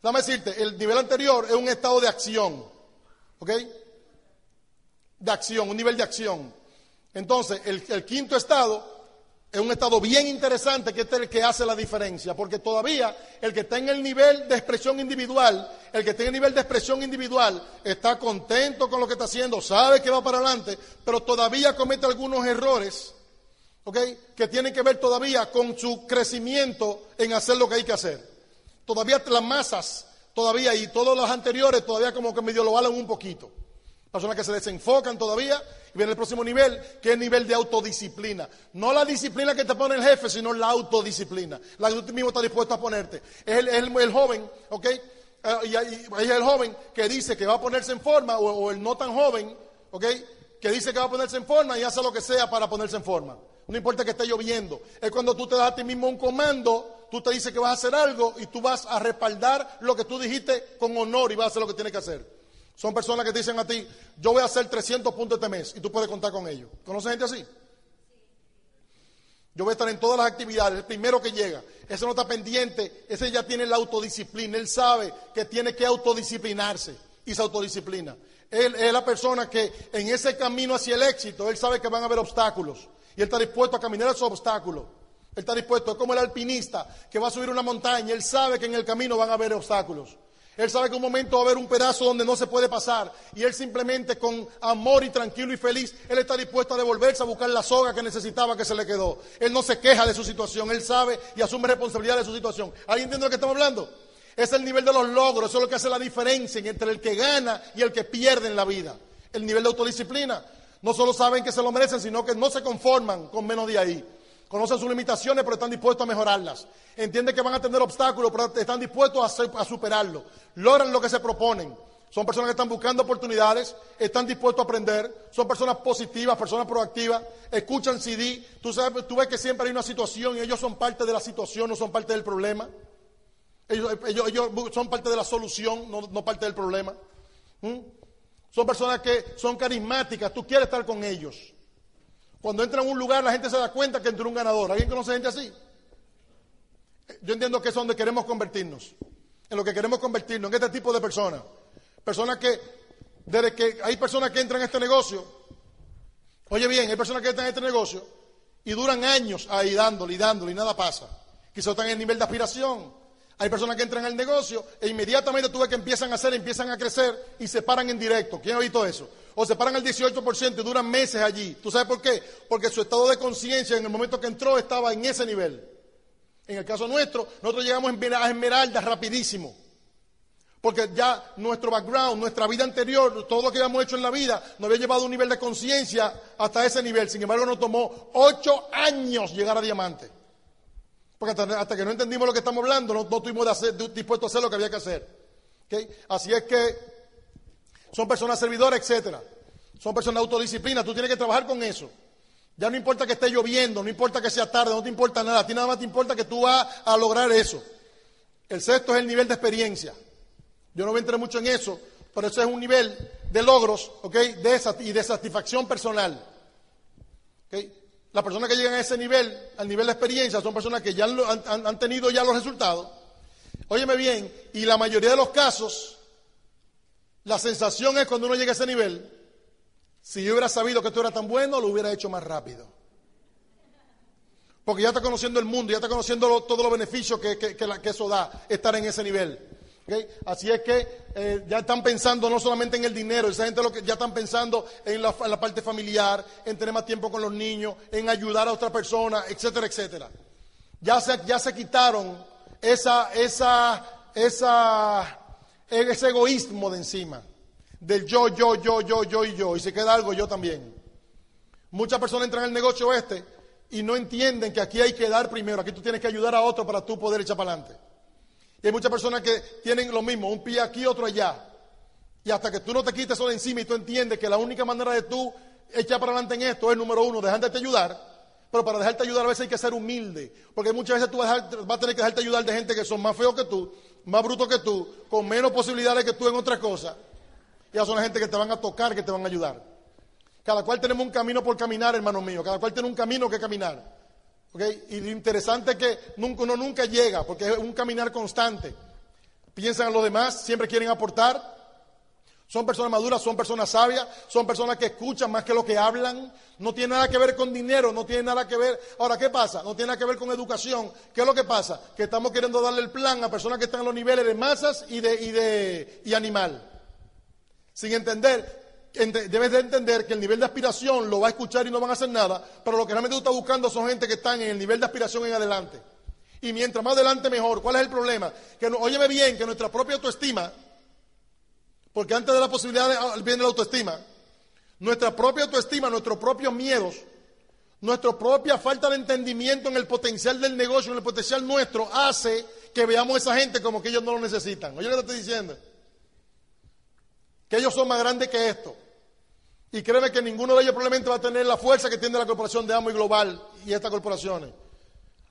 dame decirte, el nivel anterior es un estado de acción. ¿Ok? De acción, un nivel de acción. Entonces, el, el quinto estado es un estado bien interesante que es el que hace la diferencia, porque todavía el que en el nivel de expresión individual, el que está en el nivel de expresión individual, está contento con lo que está haciendo, sabe que va para adelante, pero todavía comete algunos errores que tienen que ver todavía con su crecimiento en hacer lo que hay que hacer. Todavía las masas, todavía, y todos los anteriores todavía como que medio lo valen un poquito. Personas que se desenfocan todavía y viene el próximo nivel, que es el nivel de autodisciplina. No la disciplina que te pone el jefe, sino la autodisciplina. La que tú mismo estás dispuesto a ponerte. Es el, joven, ¿ok? Eh, y, el joven que dice que va a ponerse en forma, o, o el no tan joven, ¿ok? Que dice que va a ponerse en forma y hace lo que sea para ponerse en forma. No importa que esté lloviendo. Es cuando tú te das a ti mismo un comando, tú te dices que vas a hacer algo y tú vas a respaldar lo que tú dijiste con honor y vas a hacer lo que tienes que hacer. Son personas que te dicen a ti, yo voy a hacer 300 puntos este mes y tú puedes contar con ellos. ¿Conoces gente así? Yo voy a estar en todas las actividades, el primero que llega. Ese no está pendiente, ese ya tiene la autodisciplina. Él sabe que tiene que autodisciplinarse y se autodisciplina. Él es la persona que en ese camino hacia el éxito, él sabe que van a haber obstáculos. Y él está dispuesto a caminar esos obstáculos. Él está dispuesto, es como el alpinista que va a subir una montaña. Él sabe que en el camino van a haber obstáculos. Él sabe que un momento va a haber un pedazo donde no se puede pasar. Y él simplemente con amor y tranquilo y feliz, él está dispuesto a devolverse a buscar la soga que necesitaba que se le quedó. Él no se queja de su situación. Él sabe y asume responsabilidad de su situación. ¿Alguien entiende lo que estamos hablando? Es el nivel de los logros, eso es lo que hace la diferencia entre el que gana y el que pierde en la vida. El nivel de autodisciplina. No solo saben que se lo merecen, sino que no se conforman con menos de ahí. Conocen sus limitaciones, pero están dispuestos a mejorarlas. Entienden que van a tener obstáculos, pero están dispuestos a, superarlo. Logran lo que se proponen. Son personas que están buscando oportunidades, están dispuestos a aprender, son personas positivas, personas proactivas, escuchan CD. Tú, sabes, tú ves que siempre hay una situación y ellos son parte de la situación, no son parte del problema. Ellos, son parte de la solución, no, parte del problema. ¿Mm? Son personas que son carismáticas, tú quieres estar con ellos. Cuando entran a un lugar, la gente se da cuenta que entró un ganador. ¿Alguien conoce gente así? Yo entiendo que es donde queremos convertirnos. En lo que queremos convertirnos, en este tipo de personas. Personas que, desde que hay personas que entran a este negocio, oye bien, hay personas que entran a este negocio y duran años ahí dándole y dándole y nada pasa. Quizás están en el nivel de aspiración, hay personas que entran al negocio e inmediatamente tú ves que empiezan a hacer, empiezan a crecer y se paran en directo. ¿Quién ha visto eso? O se paran al 18% y duran meses allí. ¿Tú sabes por qué? Porque su estado de conciencia en el momento que entró estaba en ese nivel. En el caso nuestro, nosotros llegamos a Esmeralda rapidísimo. Porque ya nuestro background, nuestra vida anterior, todo lo que habíamos hecho en la vida, nos había llevado a un nivel de conciencia hasta ese nivel. Sin embargo, nos tomó ocho años llegar a diamante. Porque hasta, que no entendimos lo que estamos hablando, no, estuvimos dispuestos a hacer lo que había que hacer. Así es que son personas servidoras, etcétera. Son personas de autodisciplina. Tú tienes que trabajar con eso. Ya no importa que esté lloviendo, no importa que sea tarde, no te importa nada. A ti nada más te importa que tú vas a lograr eso. El sexto es el nivel de experiencia. Yo no voy a entrar mucho en eso, pero eso es un nivel de logros, ¿ok? De, y de satisfacción personal. ¿okay? Las personas que llegan a ese nivel, al nivel de experiencia, son personas que ya han, tenido ya los resultados. Óyeme bien, y la mayoría de los casos, la sensación es cuando uno llega a ese nivel, si yo hubiera sabido que tú eras tan bueno, lo hubiera hecho más rápido. Porque ya está conociendo el mundo, ya está conociendo todos los beneficios que eso da, estar en ese nivel. Así es que eh, ya están pensando no solamente en el dinero, esa gente ya están pensando en la, parte familiar, en tener más tiempo con los niños, en ayudar a otra persona, etcétera, etcétera. Ya se, ya se quitaron esa, esa, esa, ese egoísmo de encima, del yo, yo, yo, yo, yo y yo, y se queda algo yo también. Muchas personas entran al negocio este y no entienden que aquí hay que dar primero, aquí tú tienes que ayudar a otro para tú poder echar para adelante. Y hay muchas personas que tienen lo mismo, un pie aquí, otro allá. Y hasta que tú no te quites eso de encima y tú entiendes que la única manera de tú echar para adelante en esto es, número uno, dejarte ayudar. Pero para dejarte ayudar a veces hay que ser humilde. Porque muchas veces tú vas a, tener que dejarte ayudar de gente que son más feos que tú, más brutos que tú, con menos posibilidades que tú en otras cosas. Y esas son la gente que te van a tocar, que te van a ayudar. Cada cual tenemos un camino por caminar, hermano mío. Cada cual tiene un camino que caminar. Y lo interesante es que nunca, uno nunca llega, porque es un caminar constante. Piensan en los demás, siempre quieren aportar. Son personas maduras, son personas sabias, son personas que escuchan más que lo que hablan. No tiene nada que ver con dinero, no tiene nada que ver. Ahora, ¿qué pasa? No tiene nada que ver con educación. ¿Qué es lo que pasa? Que estamos queriendo darle el plan a personas que están en los niveles de masas y de, y de y animal. Sin entender debes de entender que el nivel de aspiración lo va a escuchar y no van a hacer nada, pero lo que realmente tú estás buscando son gente que están en el nivel de aspiración en adelante. Y mientras más adelante mejor. ¿Cuál es el problema? Que, óyeme bien, que nuestra propia autoestima, porque antes de la posibilidad ah, viene la autoestima, nuestra propia autoestima, nuestros propios miedos, nuestra propia falta de entendimiento en el potencial del negocio, en el potencial nuestro, hace que veamos a esa gente como que ellos no lo necesitan. Oye que te estoy diciendo que ellos son más grandes que esto. Y créeme que ninguno de ellos probablemente va a tener la fuerza que tiene la corporación de Amo y Global y estas corporaciones.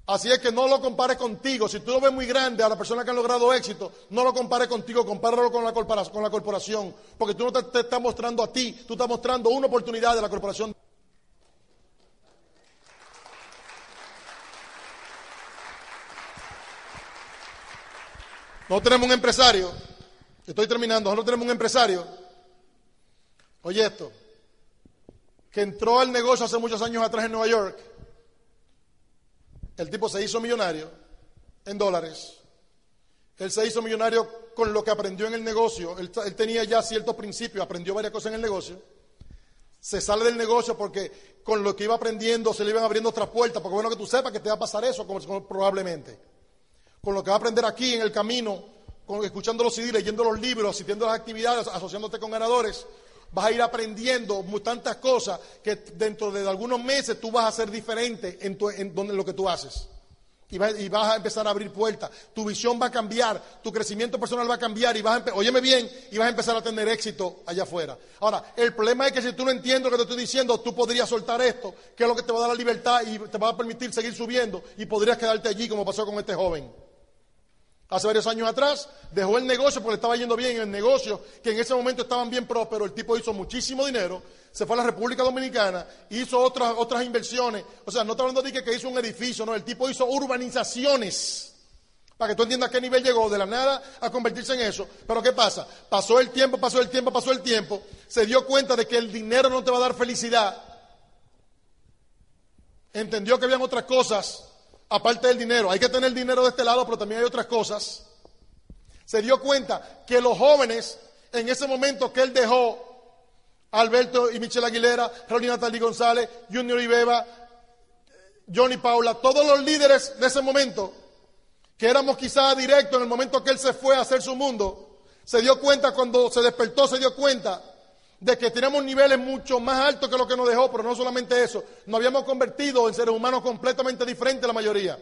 Así es que no lo compares contigo. Si tú lo ves muy grande a la persona que han logrado éxito, no lo compares contigo, compáralo con la, con la corporación. Porque tú no te, te estás mostrando a ti, tú estás mostrando una oportunidad de la corporación. No tenemos un empresario Estoy terminando. Nosotros tenemos un empresario Oye esto, que entró al negocio hace muchos años atrás en Nueva York. El tipo se hizo millonario en dólares. Él se hizo millonario con lo que aprendió en el negocio. Él, tenía ya ciertos principios, aprendió varias cosas en el negocio. Se sale del negocio porque con lo que iba aprendiendo se le iban abriendo otras puertas. Porque bueno que tú sepas que te va a pasar eso, como, probablemente. Con lo que va a aprender aquí en el camino, escuchando los CD, leyendo los libros, asistiendo a las actividades, asociándote con ganadores, vas a ir aprendiendo tantas cosas que dentro de algunos meses tú vas a ser diferente en, en lo que tú haces. Y vas, a empezar a abrir puertas. Tu visión va a cambiar, tu crecimiento personal va a cambiar y vas a, óyeme bien, y vas a empezar a tener éxito allá afuera. Ahora, el problema es que si tú no entiendes lo que te estoy diciendo, tú podrías soltar esto, que es lo que te va a dar la libertad y te va a permitir seguir subiendo y podrías quedarte allí como pasó con este joven. Hace varios años atrás dejó el negocio porque le estaba yendo bien en el negocio, que en ese momento estaban bien prósperos, el tipo hizo muchísimo dinero, se fue a la República Dominicana, hizo otras, otras inversiones, o sea, no está hablando de que, hizo un edificio, no, el tipo hizo urbanizaciones, para que tú entiendas a qué nivel llegó, de la nada a convertirse en eso. Pero ¿qué pasa? Pasó el tiempo, pasó el tiempo, pasó el tiempo, se dio cuenta de que el dinero no te va a dar felicidad, entendió que habían otras cosas aparte del dinero. Hay que tener dinero de este lado, pero también hay otras cosas. Se dio cuenta que los jóvenes, en ese momento que él dejó, Alberto y Michelle Aguilera, Rolina Talí González, Junior Ibeba, Johnny Paula, todos los líderes de ese momento, que éramos quizás directos en el momento que él se fue a hacer su mundo, se dio cuenta cuando se despertó, se dio cuenta de que teníamos niveles mucho más altos que lo que nos dejó, pero no solamente eso, nos habíamos convertido en seres humanos completamente diferentes la mayoría.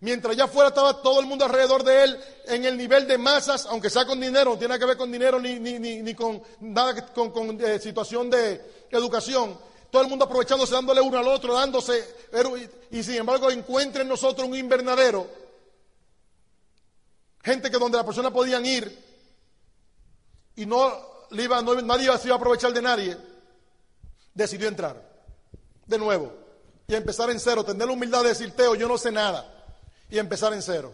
Mientras allá afuera estaba todo el mundo alrededor de él en el nivel de masas, aunque sea con dinero, no tiene nada que ver con dinero ni, ni, ni, con nada con, con eh, situación de educación. Todo el mundo aprovechándose, dándole uno al otro, dándose, y, y sin embargo encuentra en nosotros un invernadero. Gente que donde las personas podían ir y no nadie se iba a aprovechar de nadie, decidió entrar de nuevo y empezar en cero, tener la humildad de decir, Teo, yo no sé nada, y empezar en cero.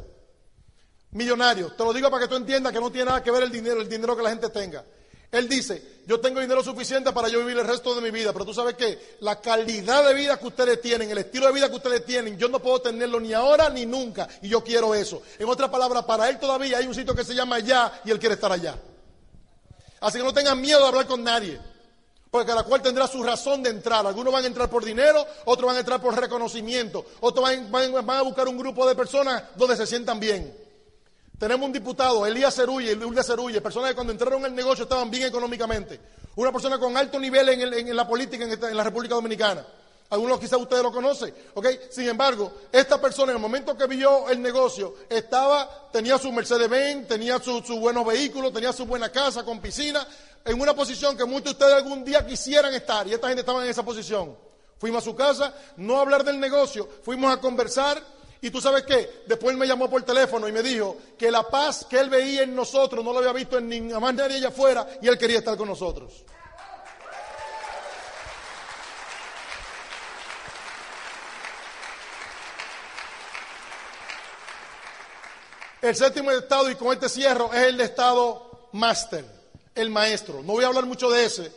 Millonario, te lo digo para que tú entiendas que no tiene nada que ver el dinero, el dinero que la gente tenga. Él dice, yo tengo dinero suficiente para yo vivir el resto de mi vida, pero tú sabes que la calidad de vida que ustedes tienen, el estilo de vida que ustedes tienen, yo no puedo tenerlo ni ahora ni nunca, y yo quiero eso. En otras palabras, para él todavía hay un sitio que se llama allá y él quiere estar allá. Así que no tengan miedo de hablar con nadie. Porque cada cual tendrá su razón de entrar. Algunos van a entrar por dinero, otros van a entrar por reconocimiento, otros van, a buscar un grupo de personas donde se sientan bien. Tenemos un diputado, Elías Cerulle, Luis Cerulle, personas que cuando entraron en el negocio estaban bien económicamente. Una persona con alto nivel en, la política en la República Dominicana. Algunos quizás ustedes lo conocen, ¿ok? Sin embargo, esta persona en el momento que vio el negocio, estaba, tenía su Mercedes-Benz, tenía sus su buenos vehículos, tenía su buena casa con piscina, en una posición que muchos de ustedes algún día quisieran estar, y esta gente estaba en esa posición. Fuimos a su casa, no a hablar del negocio, fuimos a conversar, y tú sabes qué, después él me llamó por teléfono y me dijo que la paz que él veía en nosotros no lo había visto en ninguna más nadie allá afuera, y él quería estar con nosotros. El séptimo estado, y con este cierro, es el estado máster, el maestro. No voy a hablar mucho de ese,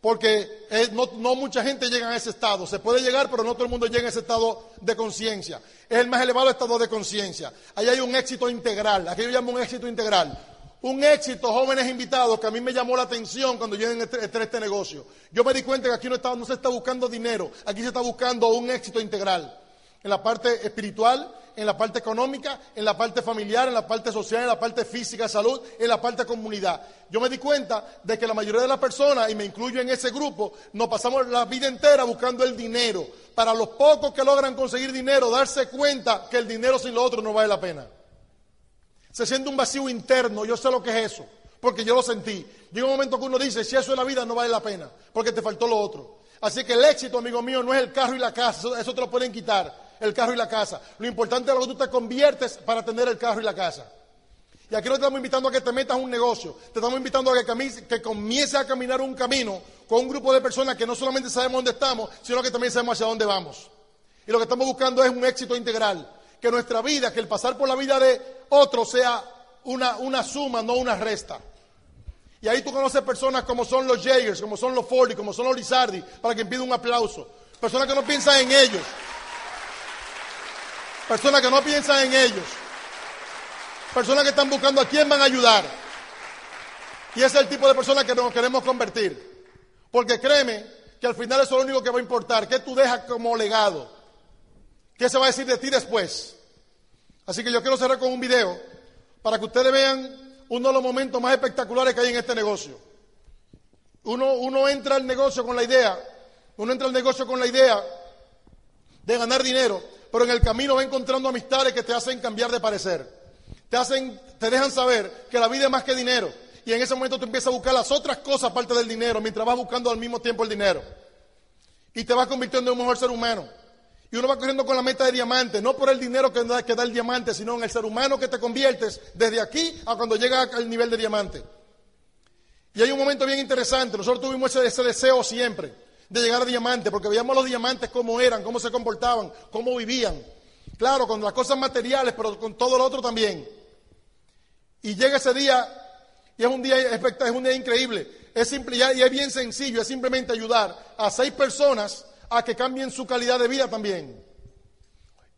porque no, mucha gente llega a ese estado. Se puede llegar, pero no todo el mundo llega a ese estado de conciencia. Es el más elevado estado de conciencia. Ahí hay un éxito integral. Aquí yo llamo un éxito integral. Un éxito, jóvenes invitados, que a mí me llamó la atención cuando yo entré en este negocio. Yo me di cuenta que aquí no, no se está buscando dinero, aquí se está buscando un éxito integral. En la parte espiritual, en la parte económica, en la parte familiar, en la parte social, en la parte física, salud, en la parte comunidad. Yo me di cuenta de que la mayoría de las personas, y me incluyo en ese grupo, nos pasamos la vida entera buscando el dinero. Para los pocos que logran conseguir dinero, darse cuenta que el dinero sin lo otro no vale la pena. Se siente un vacío interno, yo sé lo que es eso, porque yo lo sentí. Llega un momento que uno dice, si eso es la vida, no vale la pena, porque te faltó lo otro. Así que el éxito, amigo mío, no es el carro y la casa, eso, eso te lo pueden quitar el carro y la casa. Lo importante es lo que tú te conviertes para tener el carro y la casa. Y aquí no te estamos invitando a que te metas un negocio, te estamos invitando a que, que comiences a caminar un camino con un grupo de personas que no solamente sabemos dónde estamos, sino que también sabemos hacia dónde vamos. Y lo que estamos buscando es un éxito integral, que nuestra vida, que el pasar por la vida de otro sea una, una suma, no una resta. Y ahí tú conoces personas como son los Jagers, como son los Fordy, como son los Lizardi, para que pida un aplauso. Personas que no piensan en ellos. Personas que no piensan en ellos. Personas que están buscando a quién van a ayudar. Y ese es el tipo de personas que nos queremos convertir. Porque créeme que al final eso es lo único que va a importar. ¿Qué tú dejas como legado? ¿Qué se va a decir de ti después? Así que yo quiero cerrar con un video para que ustedes vean uno de los momentos más espectaculares que hay en este negocio. Uno, uno entra al negocio con la idea, uno entra al negocio con la idea de ganar dinero, pero en el camino va encontrando amistades que te hacen cambiar de parecer. Te hacen, te dejan saber que la vida es más que dinero. Y en ese momento tú empiezas a buscar las otras cosas aparte del dinero, mientras vas buscando al mismo tiempo el dinero. Y te vas convirtiendo en un mejor ser humano. Y uno va corriendo con la meta de diamante, no por el dinero que da, que el diamante, sino en el ser humano que te conviertes desde aquí a cuando llegas al nivel de diamante. Y hay un momento bien interesante. Nosotros tuvimos ese, ese deseo siempre de llegar a diamante, porque veíamos los diamantes cómo eran, cómo se comportaban, cómo vivían. Claro, con las cosas materiales, pero con todo lo otro también. Y llega ese día, y es un día, es un día increíble. Es simple y es bien sencillo, es simplemente ayudar a seis personas a que cambien su calidad de vida también.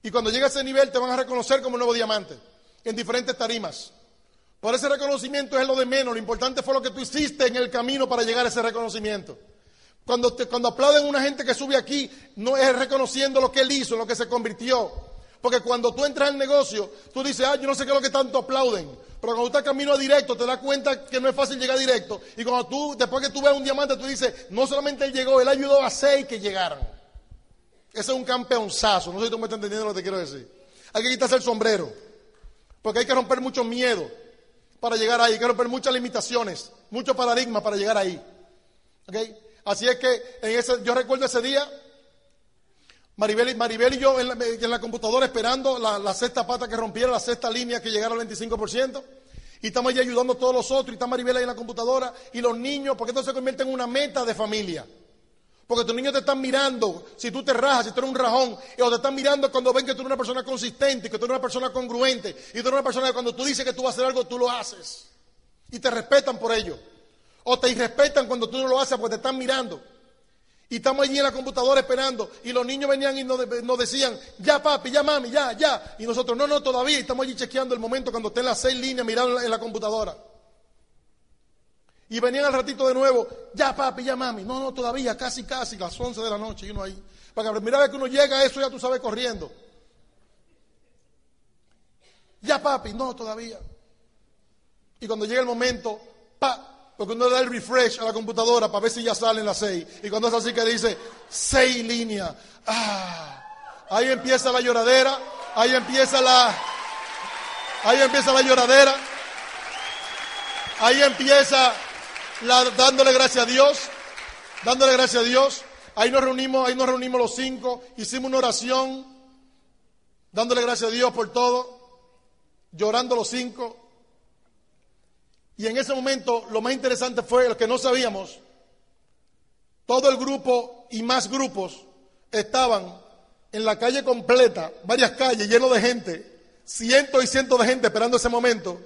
Y cuando llega a ese nivel te van a reconocer como nuevo diamante en diferentes tarimas. Por ese reconocimiento es lo de menos, lo importante fue lo que tú hiciste en el camino para llegar a ese reconocimiento. Cuando, aplauden a una gente que sube aquí, no es reconociendo lo que él hizo, lo que se convirtió. Porque cuando tú entras al negocio, tú dices, ah, yo no sé qué es lo que tanto aplauden. Pero cuando tú estás camino a directo, te das cuenta que no es fácil llegar directo. Y cuando tú, después que tú ves un diamante, tú dices, no solamente él llegó, él ayudó a seis que llegaran. Ese es un campeonzazo. No sé si tú me estás entendiendo lo que te quiero decir. Hay que quitarse el sombrero. Porque hay que romper mucho miedo para llegar ahí. Hay que romper muchas limitaciones, muchos paradigmas para llegar ahí. ¿Okay? Así es que en ese, yo recuerdo ese día Maribel, Maribel y yo en la, computadora esperando la, sexta pata que rompiera, la sexta línea que llegara al 25%. Y estamos allí ayudando a todos los otros. Y está Maribel ahí en la computadora. Y los niños, porque esto se convierte en una meta de familia. Porque tus niños te están mirando si tú te rajas, si tú eres un rajón. O te están mirando cuando ven que tú eres una persona consistente, que tú eres una persona congruente. Y tú eres una persona que cuando tú dices que tú vas a hacer algo, tú lo haces. Y te respetan por ello. O te irrespetan cuando tú no lo haces porque te están mirando. Y estamos allí en la computadora esperando. Y los niños venían y nos, decían, ya papi, ya mami, ya, ya. Y nosotros, no, no, todavía. Y estamos allí chequeando el momento cuando estén las seis líneas mirando en la, computadora. Y venían al ratito de nuevo, ya papi, ya mami. No, no, todavía, casi, casi, las once de la noche. Y uno ahí. Para que vez que uno llega a eso ya tú sabes corriendo. Ya papi, no, todavía. Y cuando llega el momento, pa, porque uno le da el refresh a la computadora para ver si ya salen las seis. Y cuando es así que dice seis líneas. Ah, ahí empieza la lloradera. Ahí empieza la. Ahí empieza la lloradera. Ahí empieza la, dándole gracias a Dios. Dándole gracias a Dios. Ahí nos reunimos, ahí nos reunimos los cinco. Hicimos una oración. Dándole gracias a Dios por todo. Llorando los cinco. Y en ese momento lo más interesante fue lo que no sabíamos. Todo el grupo y más grupos estaban en la calle completa, varias calles llenos de gente, cientos y cientos de gente esperando ese momento.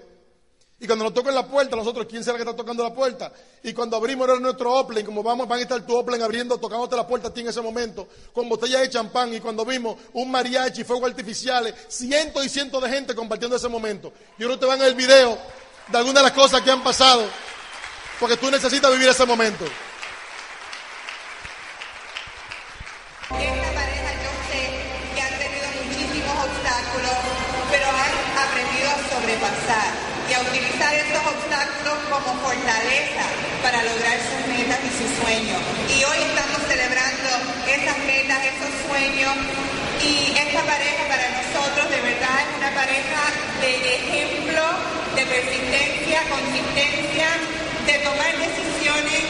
Y cuando nos tocan la puerta, nosotros, ¿quién será que está tocando la puerta? Y cuando abrimos era nuestro Oplen, como vamos, van a estar tu Oplen abriendo, tocándote la puerta a ti en ese momento, con botellas de champán. Y cuando vimos un mariachi, fuegos artificiales, cientos y cientos de gente compartiendo ese momento. Y uno te van el video de algunas de las cosas que han pasado, porque tú necesitas vivir ese momento. Esta pareja yo sé que han tenido muchísimos obstáculos, pero han aprendido a sobrepasar y a utilizar esos obstáculos como fortaleza para lograr sus metas y sus sueños. Y hoy estamos celebrando esas metas, esos sueños y esta pareja para nosotros de verdad es una pareja de ejemplo de persistencia, consistencia, de tomar decisiones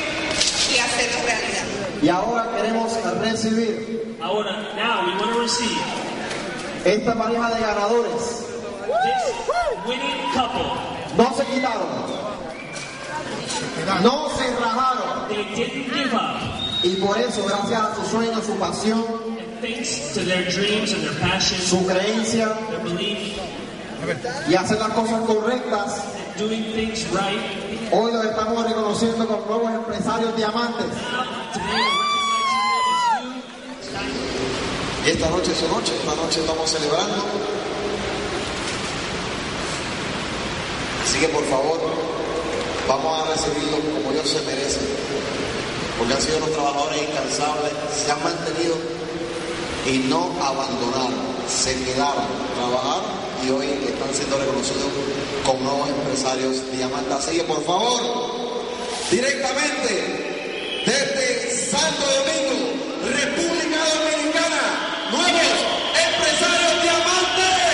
y hacerlo realidad. Y ahora queremos recibir. Ahora, now we want to receive. Esta pareja de ganadores. This winning couple. No se quitaron. No se rajaron. They didn't give up. Y por eso, gracias a su sueño, su pasión, And thanks to their dreams and their passion, su creencia their belief, y hacer las cosas correctas, doing things right. Hoy los estamos reconociendo como nuevos empresarios diamantes. Y esta noche es su noche, esta noche estamos celebrando. Así que por favor, vamos a recibirlo como ellos se merecen. Porque han sido unos trabajadores incansables, se han mantenido y no abandonaron, se quedaron, trabajaron y hoy están siendo reconocidos como nuevos empresarios diamantes. Así que por favor, directamente desde Santo Domingo, República Dominicana, nuevos empresarios diamantes